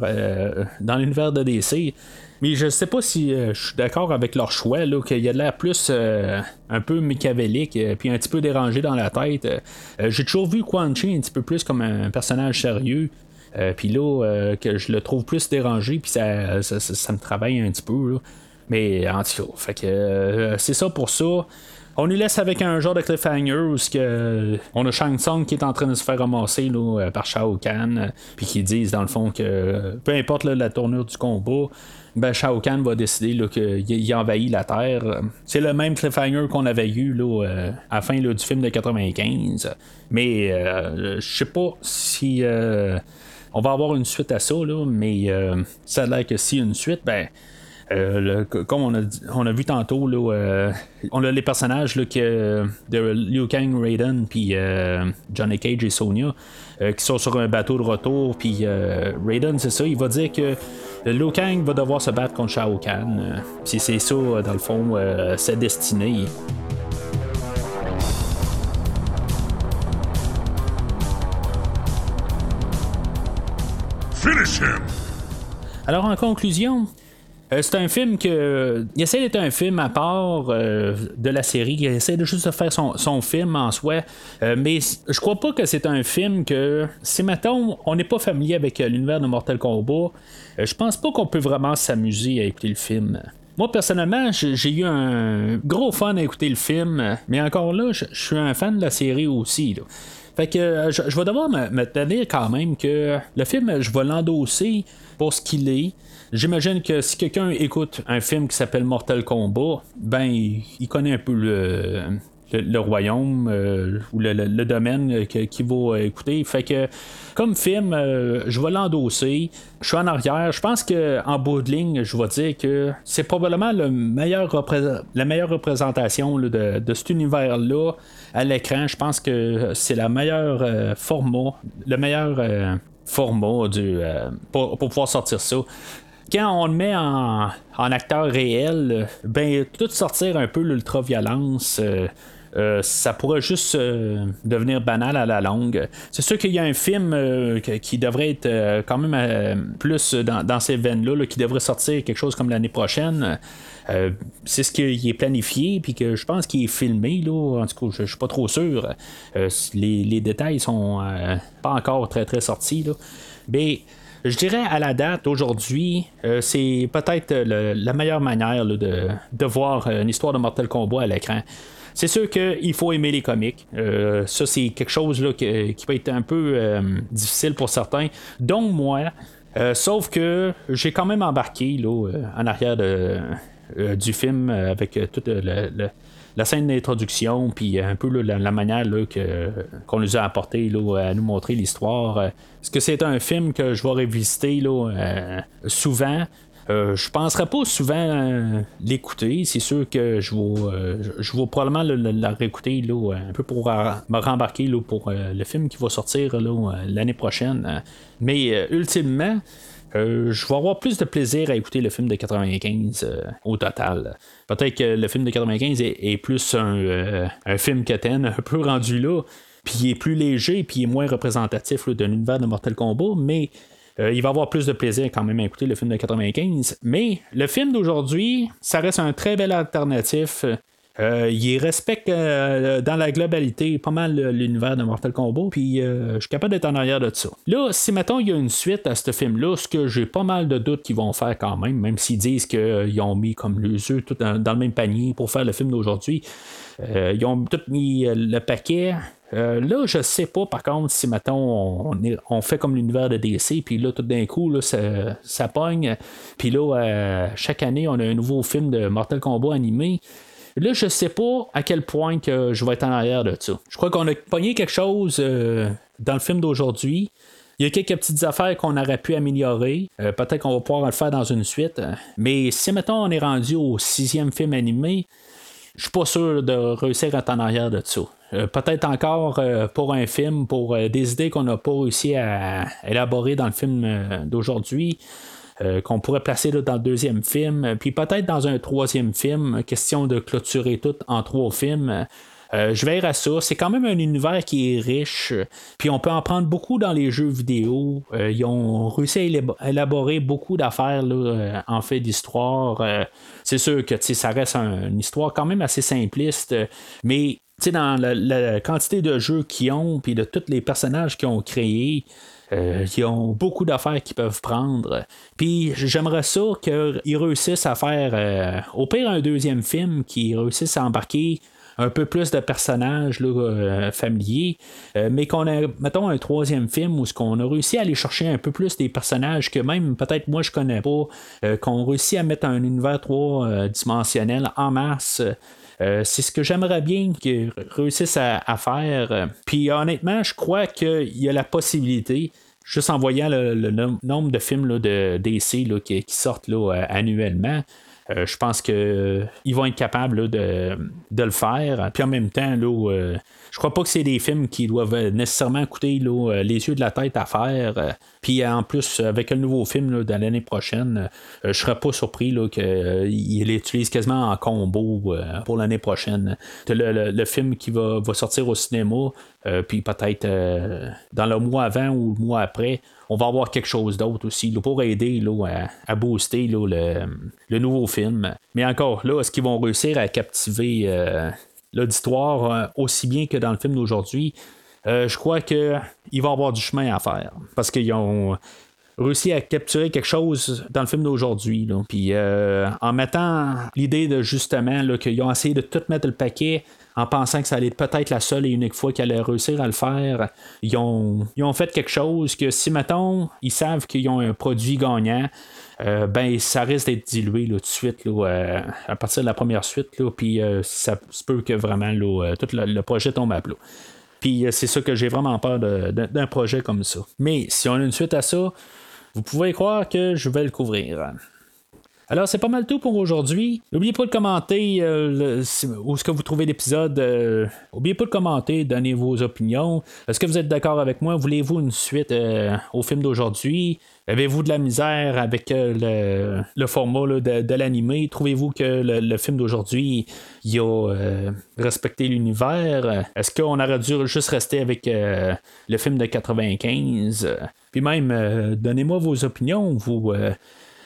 dans l'univers de DC. Mais je sais pas si euh, je suis d'accord avec leur choix, qu'il y a de l'air plus euh, un peu mécavélique, euh, puis un petit peu dérangé dans la tête. J'ai toujours vu Quan Chi un petit peu plus comme un personnage sérieux. puis là, que je le trouve plus dérangé, puis ça, ça, me travaille un petit peu. Mais en tout cas, fait que c'est ça pour ça. On nous laisse avec un genre de cliffhanger où que, on a Shang Tsung qui est en train de se faire ramasser par Shao Kahn, puis qui disent dans le fond que peu importe la tournure du combat, ben, Shao Kahn va décider qu'il envahit la Terre. C'est le même cliffhanger qu'on avait eu là, euh, à la fin du film de 95. Mais euh, je sais pas si euh, on va avoir une suite à ça, mais ça a l'air que si une suite, ben. comme on a, vu tantôt, là, on a les personnages là, que, de Liu Kang, Raiden, puis Johnny Cage et Sonya, qui sont sur un bateau de retour. Puis Raiden, c'est ça, il va dire que Liu Kang va devoir se battre contre Shao Kahn. Euh, si c'est ça, dans le fond, euh, sa destinée. Alors en conclusion, c'est un film que. Il essaie d'être un film à part euh, de la série. Il essaie de juste de faire son, film en soi. Euh, mais je crois pas que c'est un film que. Si maintenant on n'est pas familier avec l'univers de Mortal Kombat, je pense pas qu'on peut vraiment s'amuser à écouter le film. Moi, personnellement, j'ai eu un gros fun à écouter le film, mais encore là, je suis un fan de la série aussi. Fait que je, vais devoir me, tenir quand même que le film, je vais l'endosser pour ce qu'il est. J'imagine que si quelqu'un écoute un film qui s'appelle Mortal Kombat, ben il connaît un peu le, le, royaume euh, ou le, domaine qu'il va écouter. Fait que comme film, euh, je vais l'endosser. Je suis en arrière. Je pense qu'en bout de ligne, je vais dire que c'est probablement le meilleur la meilleure représentation de, de, cet univers-là à l'écran. Je pense que c'est la meilleure euh, format, le meilleur format du, pour, pouvoir sortir ça quand on le met en, acteur réel, ben tout sortir un peu l'ultra-violence. Euh, euh, ça pourrait juste euh, devenir banal à la longue. C'est sûr qu'il y a un film qui devrait être quand même plus dans, ces veines-là, qui devrait sortir quelque chose comme l'année prochaine. c'est ce qui est planifié, puis que je pense qu'il est filmé, là. En tout cas, je, suis pas trop sûr. Les, les, détails sont pas encore très très sortis, là. Mais je dirais à la date, aujourd'hui, euh, c'est peut-être la meilleure manière de, voir euh, une histoire de Mortal Kombat à l'écran. C'est sûr qu'il faut aimer les comics. Euh, ça, c'est quelque chose qui, peut être un peu difficile pour certains, dont moi. sauf que j'ai quand même embarqué en arrière du film avec tout le, la scène d'introduction, puis un peu la, manière que, qu'on nous a apporté à nous montrer l'histoire. Est-ce que c'est un film que je vais revisiter là, euh, souvent? Euh, je ne penserais pas souvent euh, l'écouter. C'est sûr que je vais, je vais probablement la réécouter là, un peu pour me rembarquer là, pour le film qui va sortir l'année prochaine. Mais ultimement, euh, je vais avoir plus de plaisir à écouter le film de 95 euh, au total. Peut-être que le film de 95 est, plus un, euh, film Ken, un peu rendu là, puis il est plus léger, puis il est moins représentatif d'un univers de Mortal Kombat, mais il va avoir plus de plaisir quand même à écouter le film de 95. Mais le film d'aujourd'hui, ça reste un très bel alternatif euh, il respecte euh, dans la globalité pas mal l'univers de Mortal Kombat, puis euh, je suis capable d'être en arrière de ça. Là, si mettons il y a une suite à ce film-là, ce que j'ai pas mal de doutes qu'ils vont faire quand même, même s'ils disent qu'ils ont mis comme les œufs tout dans, le même panier pour faire le film d'aujourd'hui. ils ont tout mis le paquet. là, je sais pas, par contre, si mettons on, fait comme l'univers de DC, puis là, tout d'un coup, là, ça, ça pogne. Puis là, chaque année, on a un nouveau film de Mortal Kombat animé. Là, je sais pas à quel point que je vais être en arrière de ça. Je crois qu'on a pogné quelque chose euh, dans le film d'aujourd'hui. Il y a quelques petites affaires qu'on aurait pu améliorer. Euh, peut-être qu'on va pouvoir le faire dans une suite. Mais si maintenant on est rendu au sixième film animé, je suis pas sûr de réussir à être en arrière de ça. Euh, peut-être encore pour un film, pour des idées qu'on n'a pas réussi à élaborer dans le film d'aujourd'hui. Euh, qu'on pourrait placer dans le deuxième film, puis peut-être dans un troisième film, question de clôturer tout en trois films. Euh, je à ça. C'est quand même un univers qui est riche. Puis on peut en prendre beaucoup dans les jeux vidéo. Euh, ils ont réussi à élaborer beaucoup d'affaires en fait d'histoire. c'est sûr que ça reste une histoire quand même assez simpliste. Mais dans la, quantité de jeux qu'ils ont, puis de tous les personnages qu'ils ont créés, euh, ils ont beaucoup d'affaires qu'ils peuvent prendre. Puis j'aimerais ça qu'ils réussissent à faire, euh, au pire, un deuxième film, qui réussissent à embarquer un peu plus de personnages euh, familiers, mais qu'on a, mettons, un troisième film où ce qu'on a réussi à aller chercher un peu plus des personnages que même peut-être moi je connais pas, qu'on réussit à mettre un univers trois dimensionnel en masse. c'est ce que j'aimerais bien qu'ils réussissent à, faire. Puis honnêtement, je crois qu'il y a la possibilité juste en voyant le, nombre de films de DC qui, sortent là, annuellement, euh, je pense qu'ils euh, vont être capables de, le faire. Puis en même temps, là, euh, je crois pas que c'est des films qui doivent nécessairement coûter les yeux de la tête à faire. Puis en plus, avec le nouveau film de l'année prochaine, je serais pas surpris qu'il l'utilise quasiment en combo pour l'année prochaine. Le, film qui va, sortir au cinéma, puis peut-être dans le mois avant ou le mois après, on va avoir quelque chose d'autre aussi pour aider à, booster le, nouveau film. Mais encore là, est-ce qu'ils vont réussir à captiver euh, l'auditoire euh, aussi bien que dans le film d'aujourd'hui? Euh, je crois qu'il va y avoir du chemin à faire. Parce qu'ils ont réussi à capturer quelque chose dans le film d'aujourd'hui. Puis en mettant l'idée de justement qu'ils ont essayé de tout mettre le paquet en pensant que ça allait être peut-être la seule et unique fois qu'elle allait réussir à le faire. Ils ont, ont fait quelque chose que si, mettons, ils savent qu'ils ont un produit gagnant, euh, ben ça risque d'être dilué tout de suite euh, à partir de la première suite. puis euh, ça se peut que vraiment tout le, projet tombe à plat. Puis c'est ça que j'ai vraiment peur d'un projet comme ça. Mais si on a une suite à ça, vous pouvez croire que je vais le couvrir. Alors, c'est pas mal tout pour aujourd'hui. N'oubliez pas de commenter euh, où est-ce que vous trouvez l'épisode. Euh, n'oubliez pas de commenter, donner vos opinions. Est-ce que vous êtes d'accord avec moi? Voulez-vous une suite euh, au film d'aujourd'hui? Avez-vous de la misère avec le, format de, l'animé? Trouvez-vous que le, film d'aujourd'hui a respecté l'univers? Est-ce qu'on aurait dû juste rester avec le film de 95? Puis même, donnez-moi vos opinions. Vous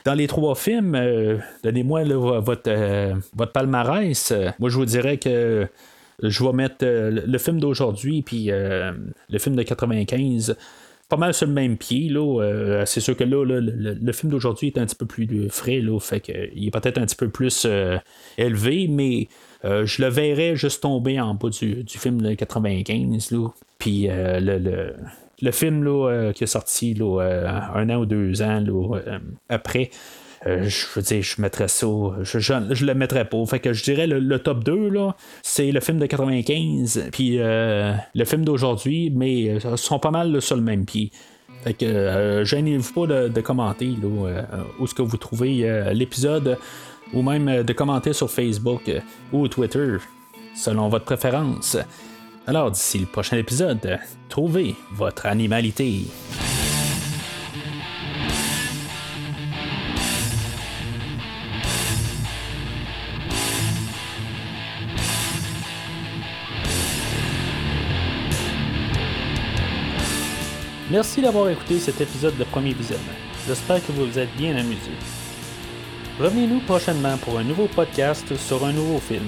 dans les trois films, euh, donnez-moi votre, euh, votre palmarès. moi, je vous dirais que je vais mettre euh, le film d'aujourd'hui puis le film de 95 pas mal sur le même pied. Là. c'est sûr que là, le, film d'aujourd'hui est un petit peu plus frais, là, fait qu'il est peut-être un petit peu plus élevé, mais je le verrais juste tomber en bas du, film de 95. Là. Puis le, le film là, euh, qui est sorti euh, un an ou deux ans euh, après, je veux dire, je mettrais ça, je, je, le mettrais pas. Fait que je dirais le, top 2, là, c'est le film de 95, puis le film d'aujourd'hui, mais sont pas mal sur le même pied. Fait que gênez-vous pas de, commenter là, où est-ce que vous trouvez l'épisode, ou même de commenter sur Facebook ou Twitter, selon votre préférence. Alors d'ici le prochain épisode, trouvez votre animalité. Merci d'avoir écouté cet épisode de premier visionnement. J'espère que vous vous êtes bien amusé. Revenez-nous prochainement pour un nouveau podcast sur un nouveau film.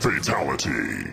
Fatality.